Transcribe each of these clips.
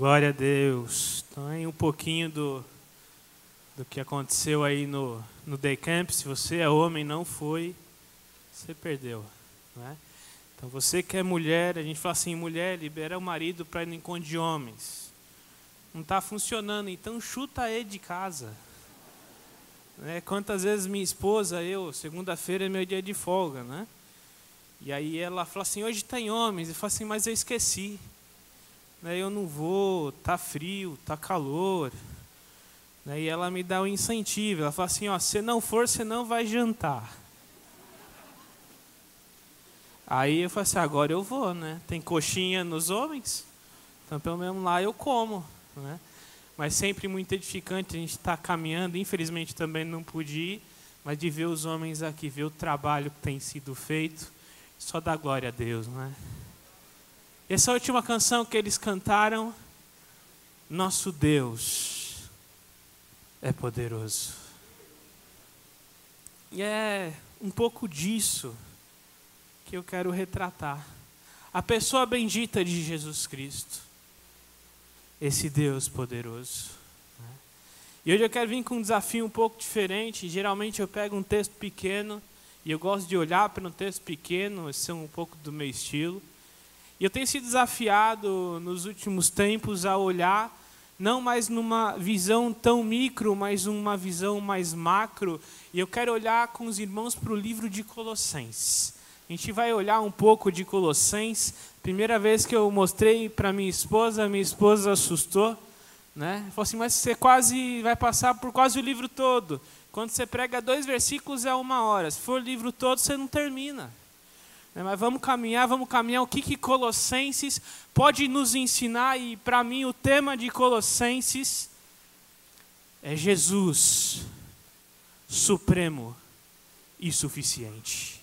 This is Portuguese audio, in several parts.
Glória a Deus. Então, aí um pouquinho do, do que aconteceu aí no, no Day Camp. Se você é homem não foi, você perdeu. Né? Então, você que é mulher, a gente fala assim: mulher, libera o marido para ir no encontro de homens. Não está funcionando, então chuta ele de casa. Né? Quantas vezes minha esposa, eu, segunda-feira é meu dia de folga, né? E aí ela fala assim: hoje tem homens. Eu falo assim: mas eu esqueci né, eu não vou, tá frio, tá calor. Né, e ela me dá um incentivo, ela fala assim, ó, se não for, você não vai jantar. Aí eu falo assim, agora eu vou, né? Tem coxinha nos homens, então pelo menos lá eu como, né? Mas sempre muito edificante a gente estar tá caminhando, infelizmente também não pude ir, mas de ver os homens aqui, ver o trabalho que tem sido feito, só dá glória a Deus, não é? Essa última canção que eles cantaram, nosso Deus é poderoso. E é um pouco disso que eu quero retratar. A pessoa bendita de Jesus Cristo, esse Deus poderoso. Né? E hoje eu quero vir com um desafio um pouco diferente. Geralmente eu pego um texto pequeno e eu gosto de olhar para um texto pequeno, esse é um pouco do meu estilo. E eu tenho sido desafiado nos últimos tempos a olhar não mais numa visão tão micro, mas numa visão mais macro. E eu quero olhar com os irmãos para o livro de Colossenses. A gente vai olhar um pouco de Colossenses. Primeira vez que eu mostrei para minha esposa, minha esposa assustou, né? Falou assim: "Mas você quase vai passar por quase o livro todo. Quando você prega dois versículos é uma hora. Se for o livro todo, você não termina." Né, mas vamos caminhar, vamos caminhar. O que, que Colossenses pode nos ensinar? E para mim, o tema de Colossenses é Jesus, supremo e suficiente.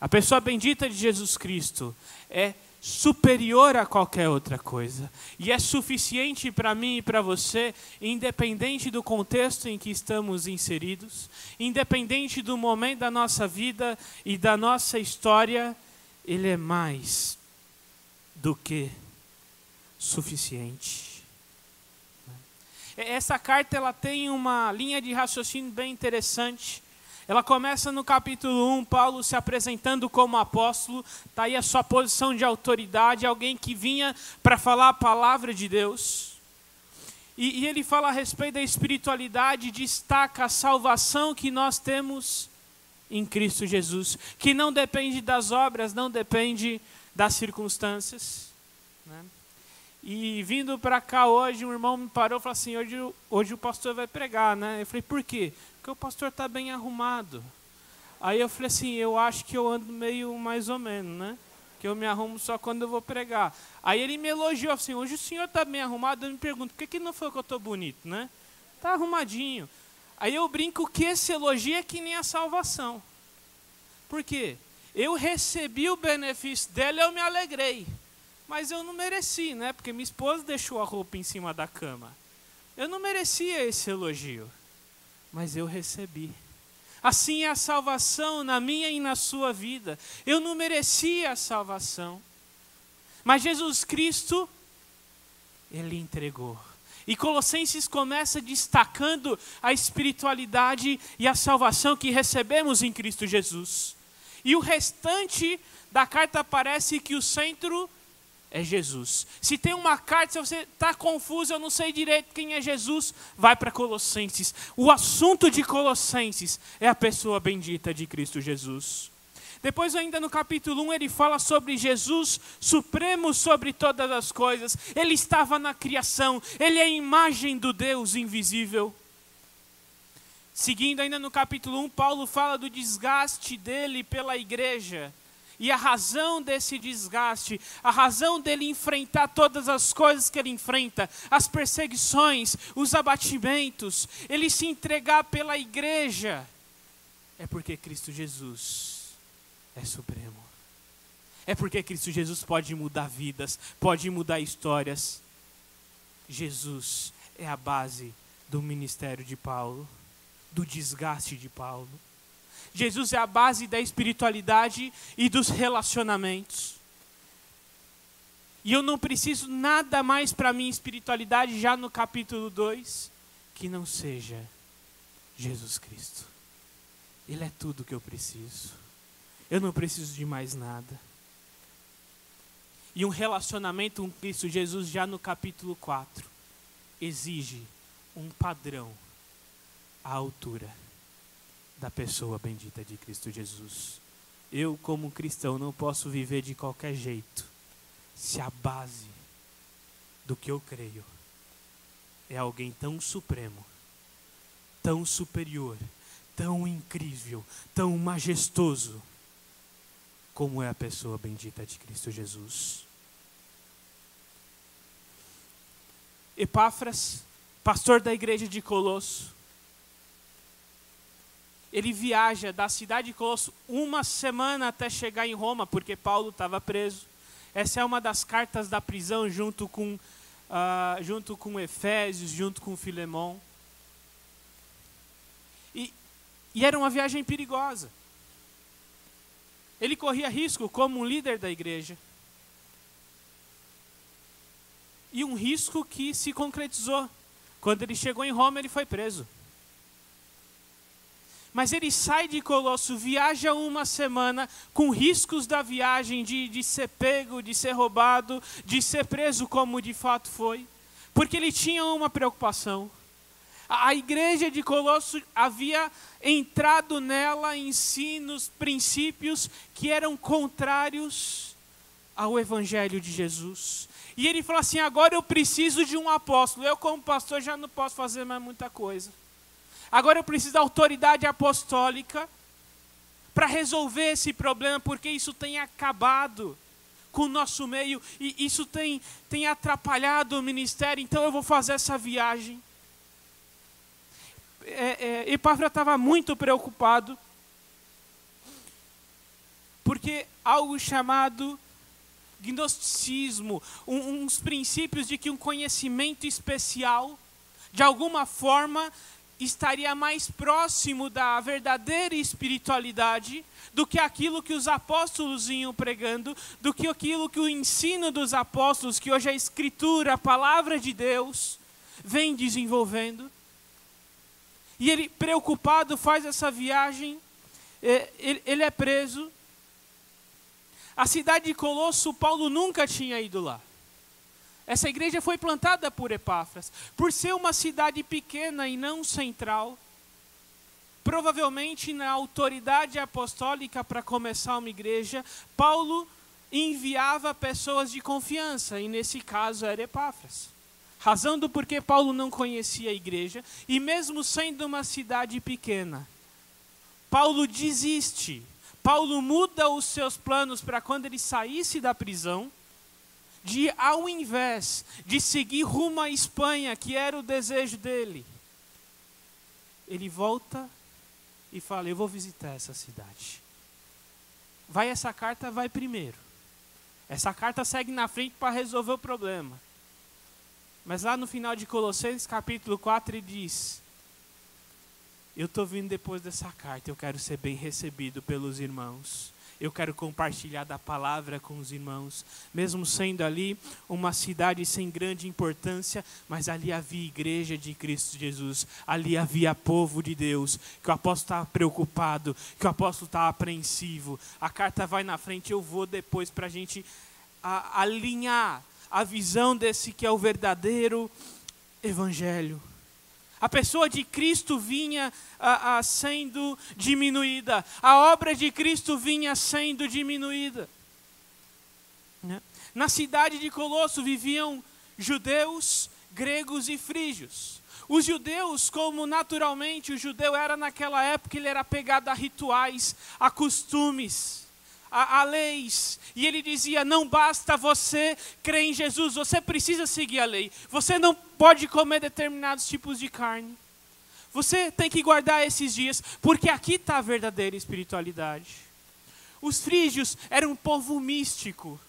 A pessoa bendita de Jesus Cristo é superior a qualquer outra coisa. E é suficiente para mim e para você, independente do contexto em que estamos inseridos, independente do momento da nossa vida e da nossa história, Ele é mais do que suficiente. Essa carta ela tem uma linha de raciocínio bem interessante ela começa no capítulo 1, Paulo se apresentando como apóstolo, está aí a sua posição de autoridade, alguém que vinha para falar a palavra de Deus. E, e ele fala a respeito da espiritualidade, destaca a salvação que nós temos em Cristo Jesus, que não depende das obras, não depende das circunstâncias. Né? E vindo para cá hoje, um irmão me parou e falou assim: hoje, hoje o pastor vai pregar, né? Eu falei: por quê? Porque o pastor está bem arrumado. Aí eu falei assim, eu acho que eu ando meio mais ou menos, né? Que eu me arrumo só quando eu vou pregar. Aí ele me elogiou assim, hoje o senhor está bem arrumado, eu me pergunto, por que, que não foi que eu estou bonito, né? Está arrumadinho. Aí eu brinco que esse elogio é que nem a salvação. Por quê? Eu recebi o benefício dela eu me alegrei. Mas eu não mereci, né? Porque minha esposa deixou a roupa em cima da cama. Eu não merecia esse elogio mas eu recebi. Assim é a salvação na minha e na sua vida. Eu não merecia a salvação, mas Jesus Cristo, Ele entregou. E Colossenses começa destacando a espiritualidade e a salvação que recebemos em Cristo Jesus. E o restante da carta parece que o centro é Jesus. Se tem uma carta, se você está confuso, eu não sei direito quem é Jesus, vai para Colossenses. O assunto de Colossenses é a pessoa bendita de Cristo Jesus. Depois, ainda no capítulo 1, ele fala sobre Jesus supremo sobre todas as coisas. Ele estava na criação, ele é a imagem do Deus invisível. Seguindo ainda no capítulo 1, Paulo fala do desgaste dele pela igreja e a razão desse desgaste, a razão dele enfrentar todas as coisas que ele enfrenta, as perseguições, os abatimentos, ele se entregar pela igreja, é porque Cristo Jesus é supremo. É porque Cristo Jesus pode mudar vidas, pode mudar histórias. Jesus é a base do ministério de Paulo, do desgaste de Paulo. Jesus é a base da espiritualidade e dos relacionamentos. E eu não preciso nada mais para minha espiritualidade, já no capítulo 2, que não seja Jesus Cristo. Ele é tudo que eu preciso. Eu não preciso de mais nada. E um relacionamento com Cristo Jesus, já no capítulo 4, exige um padrão à altura da pessoa bendita de Cristo Jesus. Eu, como cristão, não posso viver de qualquer jeito se a base do que eu creio é alguém tão supremo, tão superior, tão incrível, tão majestoso, como é a pessoa bendita de Cristo Jesus. Epáfras, pastor da igreja de Colosso, ele viaja da cidade de Colosso uma semana até chegar em Roma, porque Paulo estava preso. Essa é uma das cartas da prisão, junto com, uh, junto com Efésios, junto com Filemão. E, e era uma viagem perigosa. Ele corria risco como um líder da igreja. E um risco que se concretizou. Quando ele chegou em Roma, ele foi preso. Mas ele sai de Colosso, viaja uma semana com riscos da viagem de, de ser pego, de ser roubado, de ser preso, como de fato foi, porque ele tinha uma preocupação. A, a igreja de Colosso havia entrado nela ensinos, princípios que eram contrários ao evangelho de Jesus. E ele falou assim: agora eu preciso de um apóstolo. Eu, como pastor, já não posso fazer mais muita coisa. Agora eu preciso da autoridade apostólica para resolver esse problema, porque isso tem acabado com o nosso meio e isso tem, tem atrapalhado o ministério, então eu vou fazer essa viagem. É, é, Epáfra estava muito preocupado, porque algo chamado gnosticismo, um, uns princípios de que um conhecimento especial, de alguma forma, estaria mais próximo da verdadeira espiritualidade do que aquilo que os apóstolos iam pregando, do que aquilo que o ensino dos apóstolos, que hoje a Escritura, a palavra de Deus, vem desenvolvendo. E ele, preocupado, faz essa viagem, é, ele é preso. A cidade de Colosso, Paulo nunca tinha ido lá. Essa igreja foi plantada por Epáfras. Por ser uma cidade pequena e não central, provavelmente na autoridade apostólica para começar uma igreja, Paulo enviava pessoas de confiança, e nesse caso era Epáfras. Razão do porquê Paulo não conhecia a igreja, e mesmo sendo uma cidade pequena, Paulo desiste. Paulo muda os seus planos para quando ele saísse da prisão de, ao invés de seguir rumo à Espanha, que era o desejo dele, ele volta e fala: Eu vou visitar essa cidade. Vai essa carta, vai primeiro. Essa carta segue na frente para resolver o problema. Mas lá no final de Colossenses capítulo 4 ele diz: Eu estou vindo depois dessa carta, eu quero ser bem recebido pelos irmãos eu quero compartilhar da palavra com os irmãos, mesmo sendo ali uma cidade sem grande importância, mas ali havia igreja de Cristo Jesus, ali havia povo de Deus, que o apóstolo estava preocupado, que o apóstolo estava apreensivo. A carta vai na frente, eu vou depois para a gente alinhar a visão desse que é o verdadeiro evangelho. A pessoa de Cristo vinha a, a, sendo diminuída, a obra de Cristo vinha sendo diminuída. Né? Na cidade de Colosso viviam judeus, gregos e frígios. Os judeus, como naturalmente o judeu era naquela época, ele era pegado a rituais, a costumes a, a leis. E ele dizia: não basta você crer em Jesus, você precisa seguir a lei. Você não pode comer determinados tipos de carne. Você tem que guardar esses dias, porque aqui está a verdadeira espiritualidade. Os frígios eram um povo místico.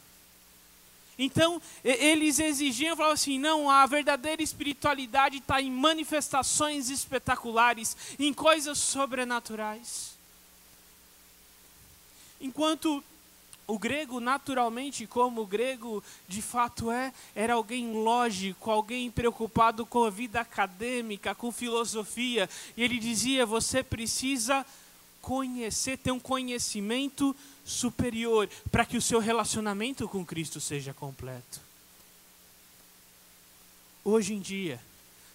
Então, eles exigiam, falavam assim: não, a verdadeira espiritualidade está em manifestações espetaculares, em coisas sobrenaturais enquanto o, grego, naturalmente, como o grego de fato é, era alguém lógico, alguém preocupado com a vida acadêmica, com filosofia. E ele dizia: você precisa conhecer, ter um conhecimento superior para que o seu relacionamento com Cristo seja completo. Hoje em dia,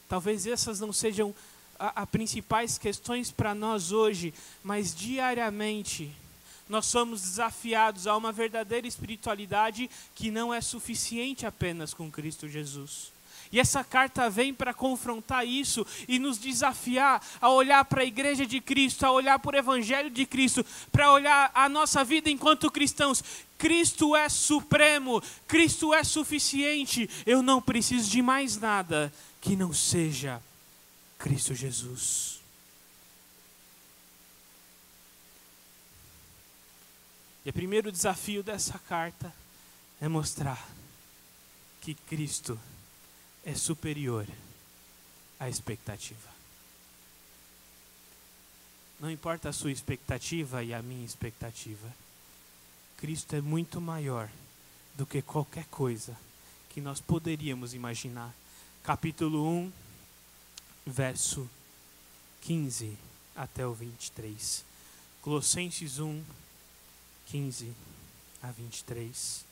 talvez essas não sejam as principais questões para nós hoje, mas diariamente nós somos desafiados a uma verdadeira espiritualidade que não é suficiente apenas com Cristo Jesus. E essa carta vem para confrontar isso e nos desafiar a olhar para a igreja de Cristo, a olhar para o evangelho de Cristo, para olhar a nossa vida enquanto cristãos. Cristo é supremo, Cristo é suficiente. Eu não preciso de mais nada que não seja Cristo Jesus. E o primeiro desafio dessa carta é mostrar que Cristo é superior à expectativa. Não importa a sua expectativa e a minha expectativa, Cristo é muito maior do que qualquer coisa que nós poderíamos imaginar. Capítulo 1, verso 15 até o 23. Colossenses 1, 15 a 23.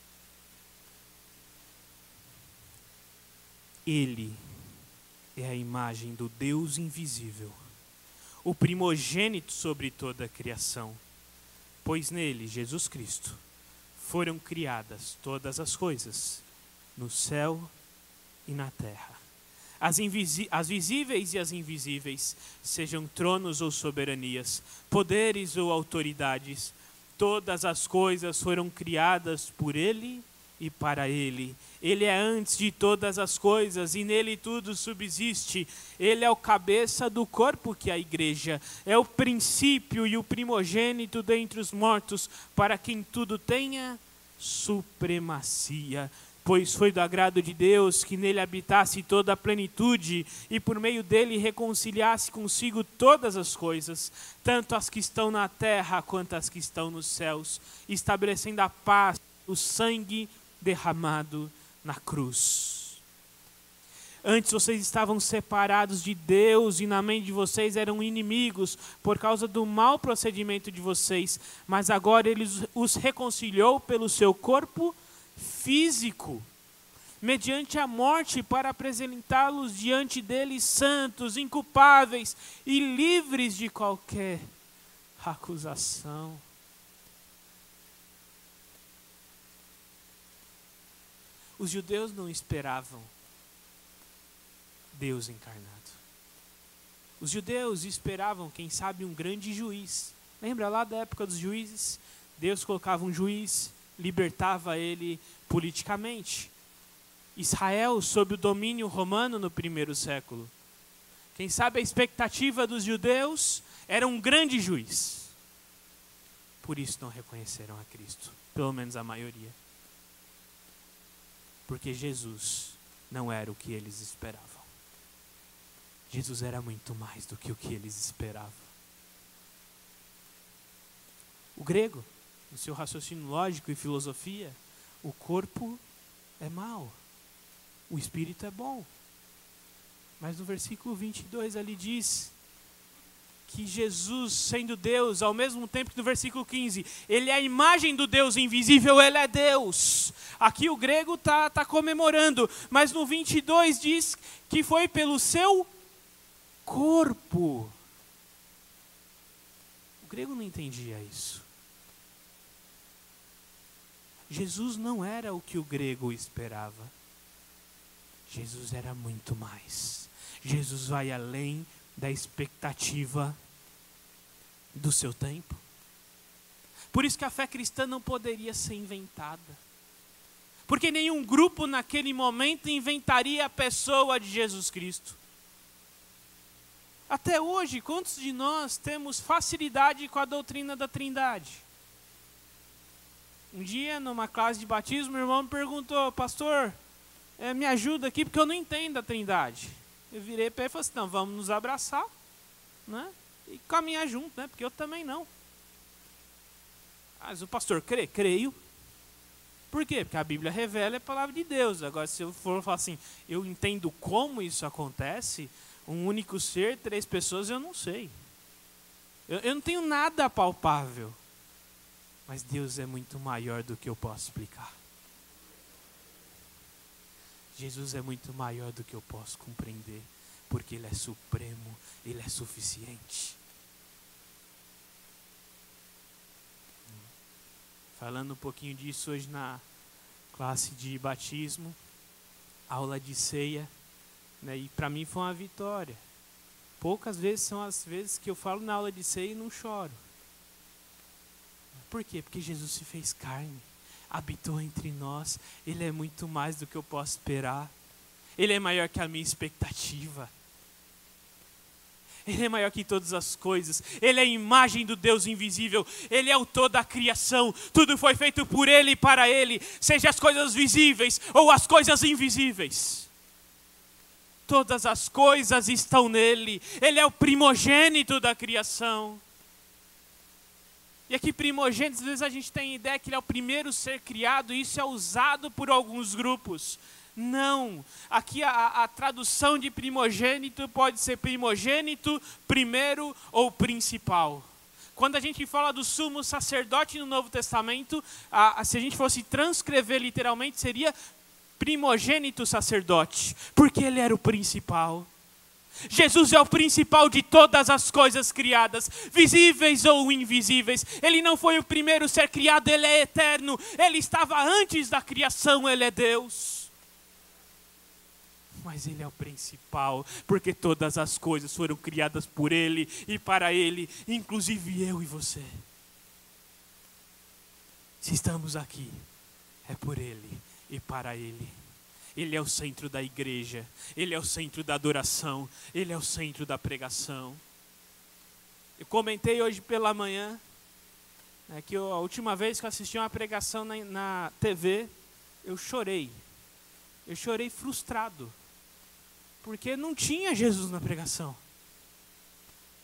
Ele é a imagem do Deus invisível, o primogênito sobre toda a criação, pois nele, Jesus Cristo, foram criadas todas as coisas, no céu e na terra. As, as, visíveis e as invisíveis, sejam tronos ou soberanias, poderes ou autoridades, todas as coisas foram criadas por Ele e para Ele. Ele é antes de todas as coisas e nele tudo subsiste. Ele é o cabeça do corpo que é a igreja, é o princípio e o primogênito dentre os mortos, para quem tudo tenha supremacia. Pois foi do agrado de Deus que nele habitasse toda a plenitude e por meio dele reconciliasse consigo todas as coisas, tanto as que estão na terra quanto as que estão nos céus, estabelecendo a paz, o sangue derramado na cruz. Antes vocês estavam separados de Deus e na mente de vocês eram inimigos por causa do mau procedimento de vocês, mas agora ele os reconciliou pelo seu corpo físico, mediante a morte, para apresentá-los diante dele santos, inculpáveis e livres de qualquer acusação. Os judeus não esperavam Deus encarnado. Os judeus esperavam, quem sabe, um grande juiz. Lembra lá da época dos juízes? Deus colocava um juiz, libertava ele politicamente. Israel sob o domínio romano no primeiro século. Quem sabe a expectativa dos judeus era um grande juiz. Por isso não reconheceram a Cristo, pelo menos a maioria porque Jesus não era o que eles esperavam. Jesus era muito mais do que o que eles esperavam. O grego, no seu raciocínio lógico e filosofia, o corpo é mau, o espírito é bom. Mas no versículo 22 ali diz que Jesus, sendo Deus, ao mesmo tempo que no versículo 15, ele é a imagem do Deus invisível, ele é Deus. Aqui o grego está tá comemorando, mas no 22 diz que foi pelo seu corpo. O grego não entendia isso. Jesus não era o que o grego esperava. Jesus era muito mais. Jesus vai além da expectativa do seu tempo. Por isso que a fé cristã não poderia ser inventada. Porque nenhum grupo naquele momento inventaria a pessoa de Jesus Cristo. Até hoje, quantos de nós temos facilidade com a doutrina da Trindade? Um dia, numa classe de batismo, meu irmão me perguntou, pastor, é, me ajuda aqui porque eu não entendo a Trindade. Eu virei para ele e falei assim: não, vamos nos abraçar, né? E caminhar junto, né? Porque eu também não. Mas o pastor crê? Creio. Por quê? Porque a Bíblia revela a palavra de Deus. Agora, se eu for falar assim, eu entendo como isso acontece, um único ser, três pessoas, eu não sei. Eu, eu não tenho nada palpável. Mas Deus é muito maior do que eu posso explicar. Jesus é muito maior do que eu posso compreender, porque Ele é supremo, Ele é suficiente. Falando um pouquinho disso hoje na classe de batismo, aula de ceia, né, e para mim foi uma vitória. Poucas vezes são as vezes que eu falo na aula de ceia e não choro. Por quê? Porque Jesus se fez carne habitou entre nós. Ele é muito mais do que eu posso esperar. Ele é maior que a minha expectativa. Ele é maior que todas as coisas. Ele é a imagem do Deus invisível. Ele é o todo da criação. Tudo foi feito por Ele e para Ele, seja as coisas visíveis ou as coisas invisíveis. Todas as coisas estão nele. Ele é o primogênito da criação. E aqui, primogênito, às vezes a gente tem a ideia que ele é o primeiro ser criado, e isso é usado por alguns grupos. Não. Aqui a, a, tradução de primogênito pode ser primogênito, primeiro ou principal. Quando a gente fala do sumo sacerdote no Novo Testamento, a, a, se a gente fosse transcrever literalmente, seria primogênito sacerdote, porque ele era o principal. Jesus é o principal de todas as coisas criadas, visíveis ou invisíveis. Ele não foi o primeiro ser criado, ele é eterno. Ele estava antes da criação, ele é Deus. Mas ele é o principal, porque todas as coisas foram criadas por ele e para ele, inclusive eu e você. Se estamos aqui, é por ele e para ele. Ele é o centro da igreja, ele é o centro da adoração, ele é o centro da pregação. Eu comentei hoje pela manhã né, que eu, a última vez que eu assisti uma pregação na, na TV, eu chorei. Eu chorei frustrado, porque não tinha Jesus na pregação.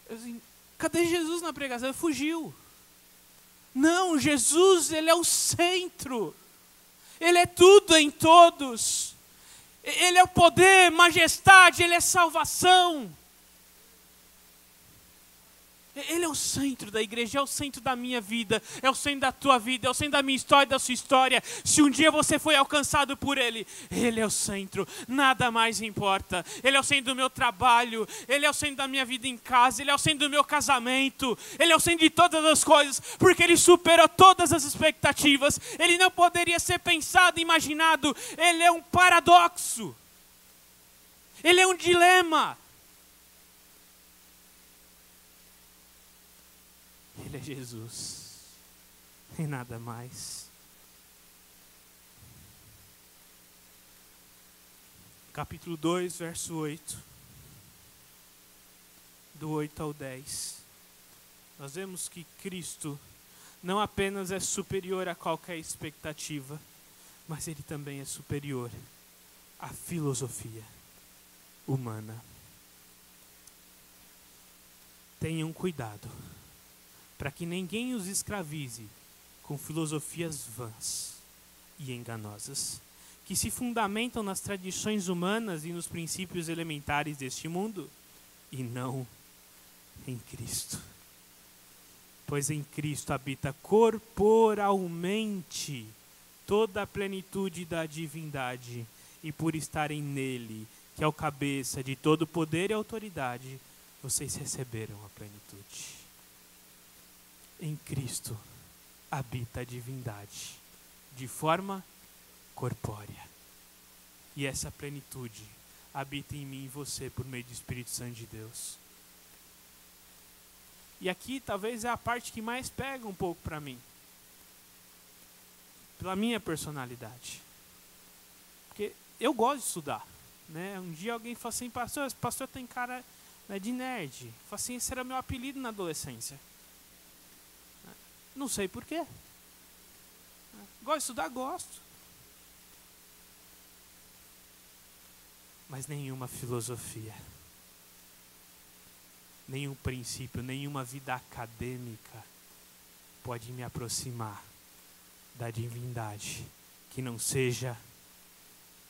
Eu, assim, cadê Jesus na pregação? Ele fugiu. Não, Jesus, ele é o centro. Ele é tudo em todos. Ele é o poder, majestade, Ele é salvação. Ele é o centro da igreja, é o centro da minha vida, é o centro da tua vida, é o centro da minha história, da sua história. Se um dia você foi alcançado por Ele, Ele é o centro, nada mais importa. Ele é o centro do meu trabalho, Ele é o centro da minha vida em casa, Ele é o centro do meu casamento, Ele é o centro de todas as coisas, porque Ele superou todas as expectativas. Ele não poderia ser pensado, imaginado. Ele é um paradoxo, Ele é um dilema. Ele é Jesus e nada mais. Capítulo 2, verso 8. Do 8 ao 10. Nós vemos que Cristo não apenas é superior a qualquer expectativa, mas ele também é superior à filosofia humana. Tenham cuidado para que ninguém os escravize com filosofias vãs e enganosas, que se fundamentam nas tradições humanas e nos princípios elementares deste mundo, e não em Cristo. Pois em Cristo habita corporalmente toda a plenitude da divindade, e por estarem nele, que é o cabeça de todo poder e autoridade, vocês receberam a plenitude em Cristo habita a divindade de forma corpórea. E essa plenitude habita em mim e você por meio do Espírito Santo de Deus. E aqui talvez é a parte que mais pega um pouco para mim. Pela minha personalidade. Porque eu gosto de estudar. Né? Um dia alguém fala assim, pastor, pastor tem cara né, de nerd. Fala assim, esse era meu apelido na adolescência. Não sei porquê. Gosto de estudar, gosto. Mas nenhuma filosofia, nenhum princípio, nenhuma vida acadêmica pode me aproximar da divindade que não seja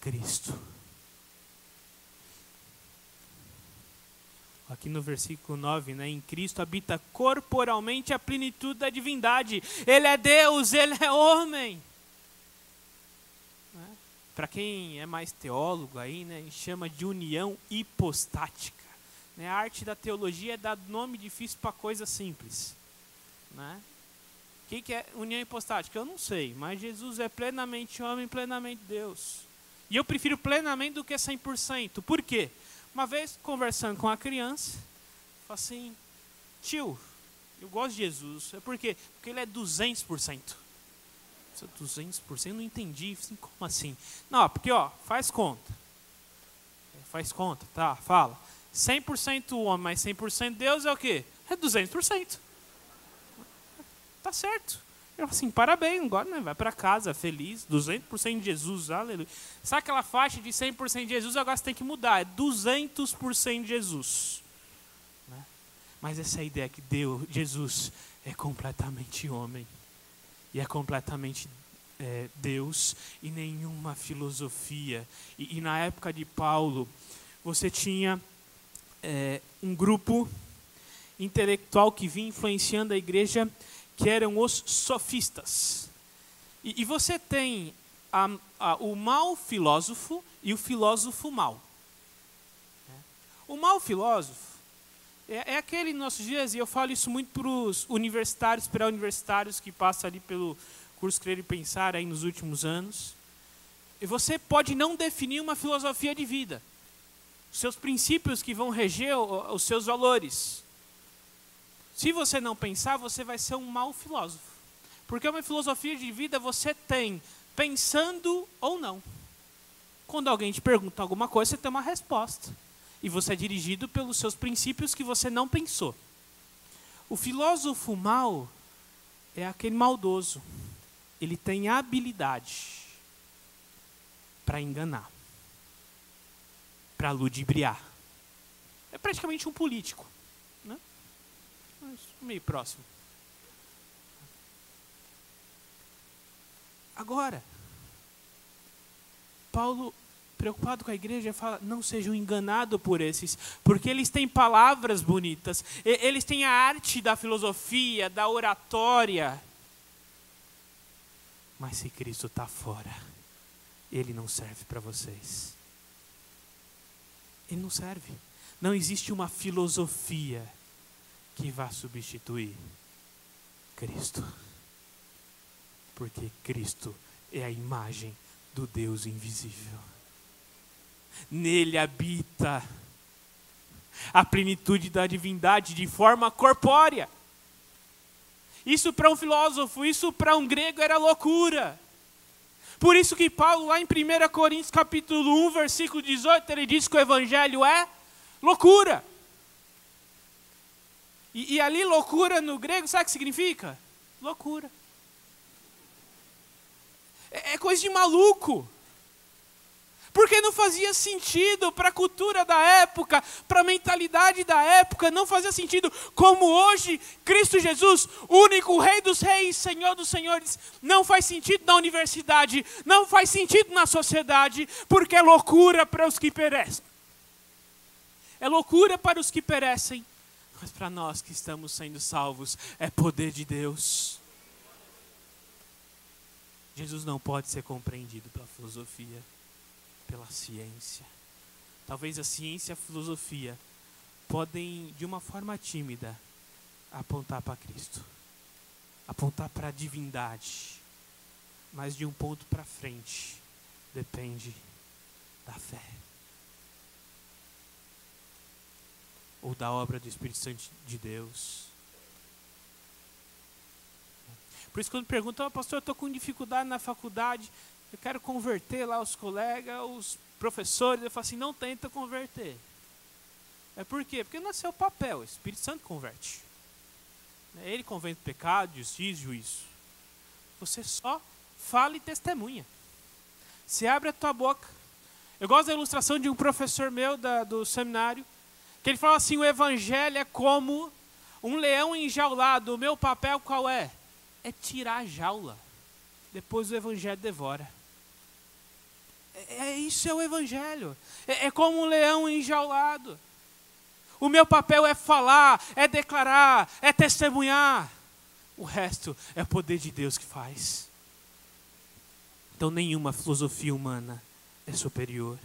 Cristo. Aqui no versículo 9, né? Em Cristo habita corporalmente a plenitude da divindade. Ele é Deus, ele é homem. Né? Para quem é mais teólogo aí, né? chama de união hipostática. Né? A arte da teologia é dar nome difícil para coisa simples. Né? O que, que é união hipostática? Eu não sei, mas Jesus é plenamente homem, plenamente Deus. E eu prefiro plenamente do que 100%. Por quê? Uma vez, conversando com a criança, falei assim, tio, eu gosto de Jesus. É por quê? Porque ele é 200%. 200%? Eu não entendi. Assim, como assim? Não, porque, ó, faz conta. Faz conta, tá, fala. 100% homem, mas 100% Deus é o quê? É 200%. Tá certo. Eu assim, parabéns, agora né, vai para casa feliz, 200% de Jesus, aleluia. Sabe aquela faixa de 100% de Jesus, agora você tem que mudar, é 200% de Jesus. Né? Mas essa é ideia que Deus, Jesus é completamente homem. E é completamente é, Deus e nenhuma filosofia. E, e, na época de Paulo, você tinha é, um grupo intelectual que vinha influenciando a igreja que eram os sofistas. E, e você tem a, a, o mau filósofo e o filósofo mau. O mau filósofo é, é aquele nos nossos dias, e eu falo isso muito para os universitários, pré-universitários que passam ali pelo curso Crer e Pensar aí nos últimos anos. E você pode não definir uma filosofia de vida, seus princípios que vão reger os seus valores. Se você não pensar, você vai ser um mau filósofo. Porque uma filosofia de vida você tem pensando ou não. Quando alguém te pergunta alguma coisa, você tem uma resposta. E você é dirigido pelos seus princípios que você não pensou. O filósofo mau é aquele maldoso. Ele tem habilidade para enganar, para ludibriar. É praticamente um político meio próximo. Agora, Paulo, preocupado com a igreja, fala: não sejam enganados por esses, porque eles têm palavras bonitas, eles têm a arte da filosofia, da oratória. Mas se Cristo está fora, ele não serve para vocês. Ele não serve. Não existe uma filosofia que vai substituir Cristo. Porque Cristo é a imagem do Deus invisível. Nele habita a plenitude da divindade de forma corpórea. Isso para um filósofo, isso para um grego era loucura. Por isso que Paulo, lá em 1 Coríntios capítulo 1, versículo 18, ele diz que o evangelho é loucura. E, e ali, loucura no grego, sabe o que significa? Loucura. É, é coisa de maluco. Porque não fazia sentido para a cultura da época, para a mentalidade da época, não fazia sentido. Como hoje, Cristo Jesus, único Rei dos Reis, Senhor dos Senhores, não faz sentido na universidade, não faz sentido na sociedade, porque é loucura para os que perecem. É loucura para os que perecem, mas para nós que estamos sendo salvos, é poder de Deus. Jesus não pode ser compreendido pela filosofia, pela ciência. Talvez a ciência e a filosofia podem, de uma forma tímida, apontar para Cristo, apontar para a divindade, mas de um ponto para frente depende da fé. Ou da obra do Espírito Santo de Deus. Por isso, quando perguntam, oh, pastor, eu estou com dificuldade na faculdade, eu quero converter lá os colegas, os professores, eu falo assim, não tenta converter. É por quê? Porque não é seu papel, o Espírito Santo converte. Ele convence pecado, justiça juízo. Você só fala e testemunha. Se abre a tua boca. Eu gosto da ilustração de um professor meu da, do seminário, que ele fala assim: o evangelho é como um leão enjaulado. O meu papel qual é? É tirar a jaula. Depois o evangelho devora. É, é isso é o Evangelho. É, é como um leão enjaulado. O meu papel é falar, é declarar, é testemunhar. O resto é o poder de Deus que faz. Então, nenhuma filosofia humana é superior.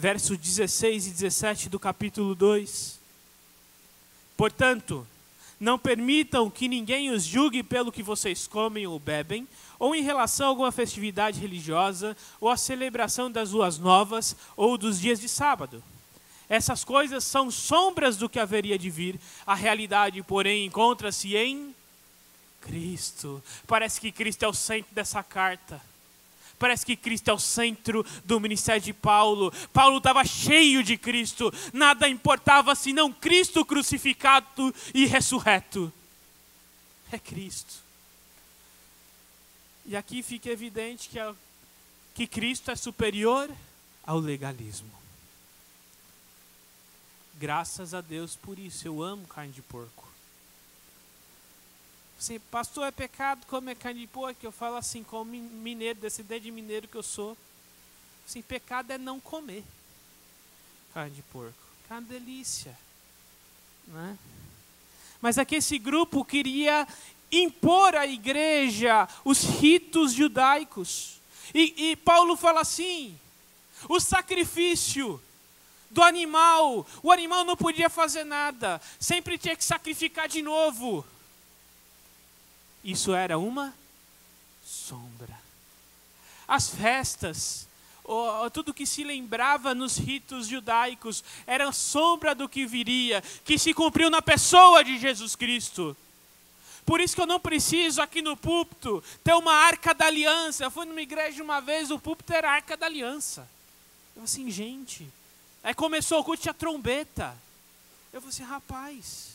Versos 16 e 17 do capítulo 2. Portanto, não permitam que ninguém os julgue pelo que vocês comem ou bebem, ou em relação a alguma festividade religiosa, ou a celebração das luas novas, ou dos dias de sábado. Essas coisas são sombras do que haveria de vir, a realidade, porém, encontra-se em Cristo. Parece que Cristo é o centro dessa carta. Parece que Cristo é o centro do ministério de Paulo. Paulo estava cheio de Cristo. Nada importava senão Cristo crucificado e ressurreto. É Cristo. E aqui fica evidente que, que Cristo é superior ao legalismo. Graças a Deus por isso. Eu amo carne de porco. Assim, pastor, é pecado comer carne de porco? Eu falo assim, como mineiro, descendente de mineiro que eu sou. Assim, pecado é não comer carne de porco. Que é delícia. Né? Mas aqui esse grupo queria impor à igreja os ritos judaicos. E, e Paulo fala assim: o sacrifício do animal, o animal não podia fazer nada, sempre tinha que sacrificar de novo. Isso era uma sombra. As festas, tudo que se lembrava nos ritos judaicos, era sombra do que viria, que se cumpriu na pessoa de Jesus Cristo. Por isso que eu não preciso aqui no púlpito ter uma arca da aliança. Eu fui numa igreja uma vez, o púlpito era a arca da aliança. Eu falei assim, gente. Aí começou o culto, tinha trombeta. Eu falei assim, rapaz.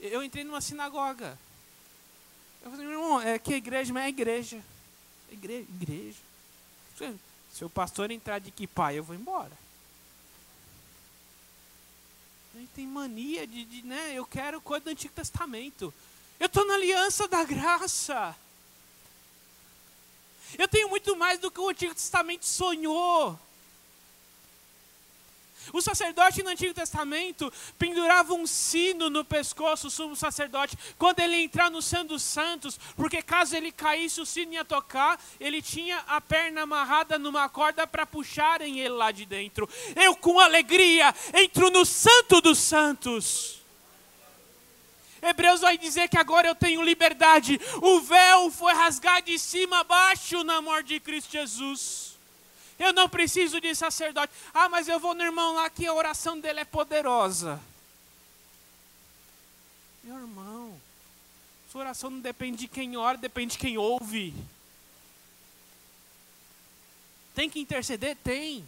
Eu entrei numa sinagoga. Eu falei, irmão, é que igreja, mas é igreja. Igreja, igreja. Se o pastor entrar de que pai, eu vou embora. Ele tem mania de, de, né? Eu quero coisa do Antigo Testamento. Eu estou na aliança da graça. Eu tenho muito mais do que o Antigo Testamento sonhou. O sacerdote no Antigo Testamento pendurava um sino no pescoço, o sumo sacerdote, quando ele entrar no Santo dos Santos, porque caso ele caísse, o sino ia tocar, ele tinha a perna amarrada numa corda para puxarem ele lá de dentro. Eu, com alegria, entro no Santo dos Santos. Hebreus vai dizer que agora eu tenho liberdade. O véu foi rasgado de cima a baixo na morte de Cristo Jesus. Eu não preciso de sacerdote. Ah, mas eu vou no irmão lá que a oração dele é poderosa. Meu irmão, sua oração não depende de quem ora, depende de quem ouve. Tem que interceder? Tem.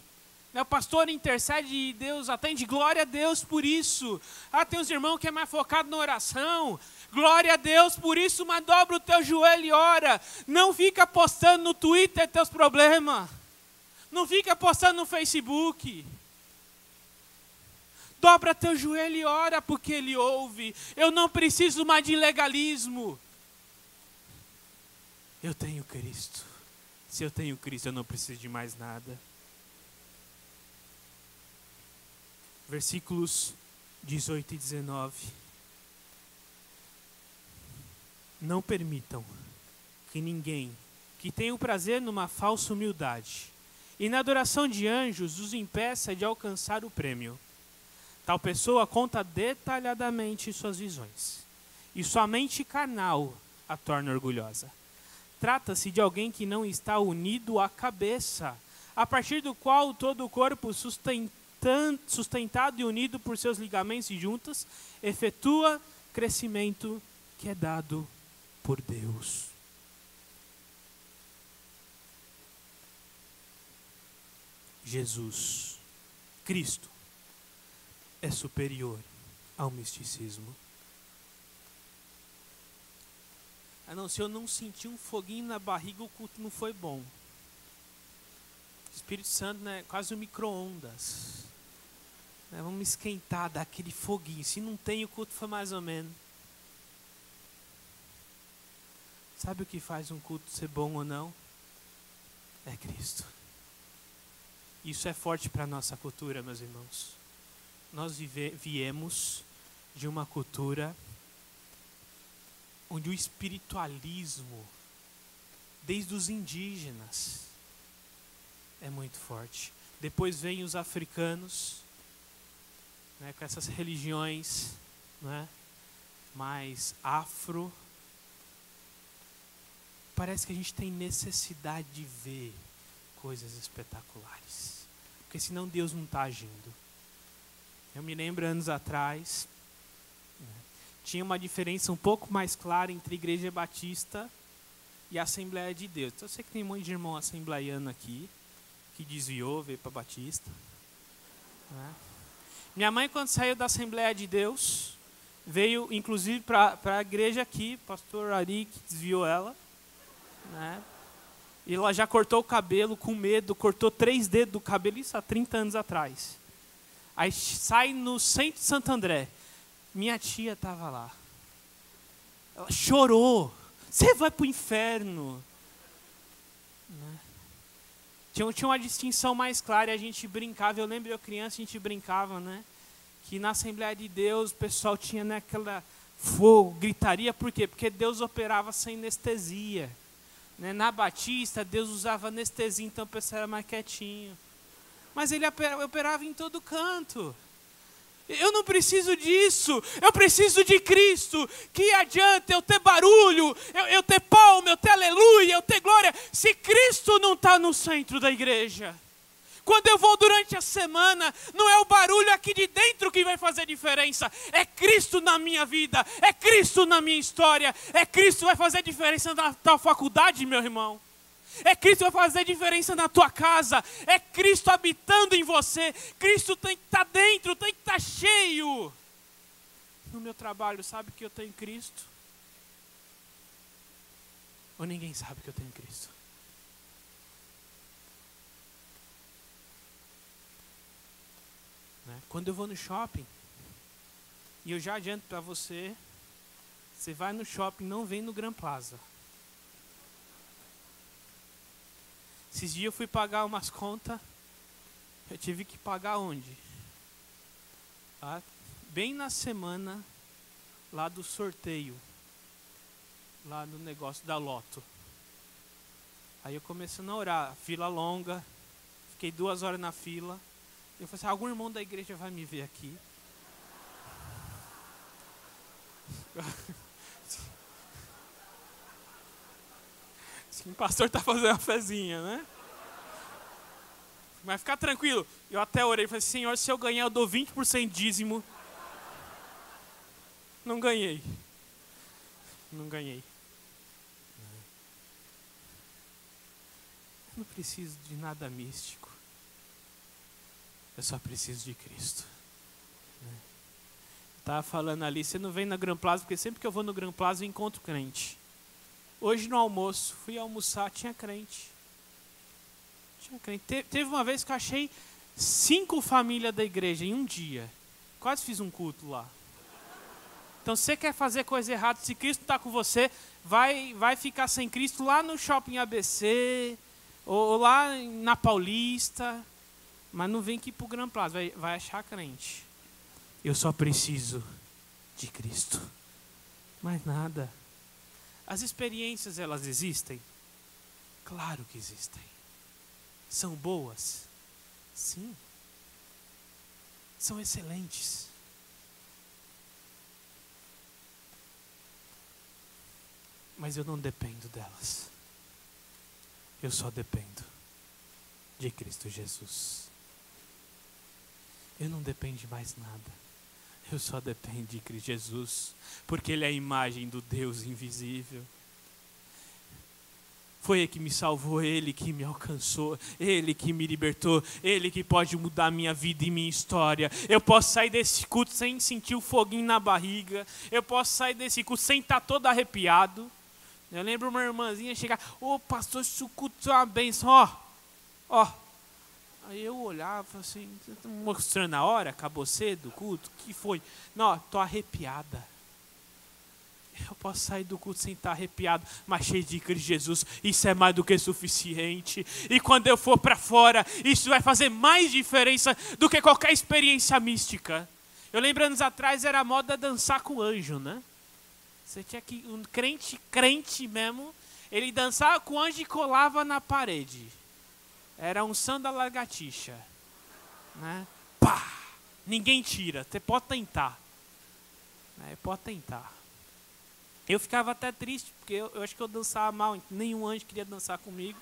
O pastor intercede e Deus atende. Glória a Deus por isso. Ah, tem uns irmãos que é mais focado na oração. Glória a Deus por isso, mas dobra o teu joelho e ora. Não fica postando no Twitter teus problemas. Não fica postando no Facebook. Dobra teu joelho e ora porque Ele ouve. Eu não preciso mais de legalismo. Eu tenho Cristo. Se eu tenho Cristo, eu não preciso de mais nada. Versículos 18 e 19. Não permitam que ninguém que tenha o prazer numa falsa humildade e na adoração de anjos os impeça de alcançar o prêmio. Tal pessoa conta detalhadamente suas visões, e sua mente carnal a torna orgulhosa. Trata-se de alguém que não está unido à cabeça, a partir do qual todo o corpo, sustentado e unido por seus ligamentos e juntas, efetua crescimento que é dado por Deus. Jesus, Cristo, é superior ao misticismo. Ah, não, se eu não sentir um foguinho na barriga, o culto não foi bom. Espírito Santo é né, quase um micro-ondas. Né, vamos esquentar, dar aquele foguinho. Se não tem, o culto foi mais ou menos. Sabe o que faz um culto ser bom ou não? É Cristo. Isso é forte para a nossa cultura, meus irmãos. Nós vive, viemos de uma cultura onde o espiritualismo, desde os indígenas, é muito forte. Depois vem os africanos, né, com essas religiões né, mais afro. Parece que a gente tem necessidade de ver coisas espetaculares. Porque senão Deus não está agindo. Eu me lembro anos atrás, né, tinha uma diferença um pouco mais clara entre Igreja Batista e Assembleia de Deus. Então eu sei que tem um monte de irmão assembleiano aqui, que desviou, veio para Batista. Né? Minha mãe, quando saiu da Assembleia de Deus, veio inclusive para a igreja aqui, pastor Ari, que desviou ela. Né? E ela já cortou o cabelo com medo, cortou três dedos do cabelo, isso há 30 anos atrás. Aí sai no centro de Santo André. Minha tia estava lá. Ela chorou. Você vai para o inferno. Né? Tinha, tinha uma distinção mais clara e a gente brincava. Eu lembro eu criança, a gente brincava, né? Que na Assembleia de Deus o pessoal tinha né, fogo, gritaria, por quê? Porque Deus operava sem anestesia. Né? Na Batista, Deus usava anestesia, então o pessoal era mais quietinho. Mas ele operava em todo canto. Eu não preciso disso, eu preciso de Cristo. Que adianta eu ter barulho, eu, eu ter palma, eu ter aleluia, eu ter glória, se Cristo não está no centro da igreja. Quando eu vou durante a semana, não é o barulho aqui de dentro que vai fazer diferença, é Cristo na minha vida, é Cristo na minha história, é Cristo que vai fazer diferença na tua faculdade, meu irmão. É Cristo que vai fazer diferença na tua casa. É Cristo habitando em você. Cristo tem que estar tá dentro, tem que estar tá cheio. No meu trabalho, sabe que eu tenho Cristo? Ou ninguém sabe que eu tenho Cristo? Né? Quando eu vou no shopping, e eu já adianto para você, você vai no shopping, não vem no Gran Plaza. Esses dias eu fui pagar umas contas, eu tive que pagar onde? Ah, bem na semana lá do sorteio, lá no negócio da loto. Aí eu comecei a orar, fila longa, fiquei duas horas na fila. Eu falei assim, algum irmão da igreja vai me ver aqui. O pastor está fazendo uma fezinha, né? Mas ficar tranquilo. Eu até orei falei, Senhor, se eu ganhar, eu dou 20% dízimo. Não ganhei. Não ganhei. Não preciso de nada místico. Eu só preciso de Cristo. Estava falando ali, você não vem na Gran Plaza, porque sempre que eu vou no Gran Plaza eu encontro crente. Hoje no almoço, fui almoçar, tinha crente. Tinha crente. Te, teve uma vez que eu achei cinco famílias da igreja em um dia. Quase fiz um culto lá. Então, se você quer fazer coisa errada, se Cristo está com você, vai, vai ficar sem Cristo lá no shopping ABC, ou, ou lá na Paulista, mas não vem aqui para o Gran Plaza, vai, vai achar crente. Eu só preciso de Cristo. Mais nada. As experiências, elas existem? Claro que existem. São boas? Sim. São excelentes. Mas eu não dependo delas. Eu só dependo de Cristo Jesus. Eu não dependo de mais nada. Eu só dependo de Cristo Jesus, porque Ele é a imagem do Deus invisível. Foi Ele que me salvou, Ele que me alcançou, Ele que me libertou, Ele que pode mudar minha vida e minha história. Eu posso sair desse culto sem sentir o foguinho na barriga, eu posso sair desse culto sem estar todo arrepiado. Eu lembro uma irmãzinha chegar, ô oh, pastor, esse culto é uma bênção, ó, ó, Aí eu olhava assim, tá mostrando a hora, acabou cedo o culto, que foi? Não, tô arrepiada. Eu posso sair do culto sem estar arrepiado, mas cheio de Cristo Jesus, isso é mais do que suficiente. E quando eu for para fora, isso vai fazer mais diferença do que qualquer experiência mística. Eu lembro anos atrás era moda dançar com anjo, né? Você tinha que um crente, crente mesmo, ele dançava com anjo e colava na parede. Era um da lagartixa, né? Pá! Ninguém tira. Você pode tentar, né? Pode tentar. Eu ficava até triste, porque eu, eu acho que eu dançava mal, nenhum anjo queria dançar comigo.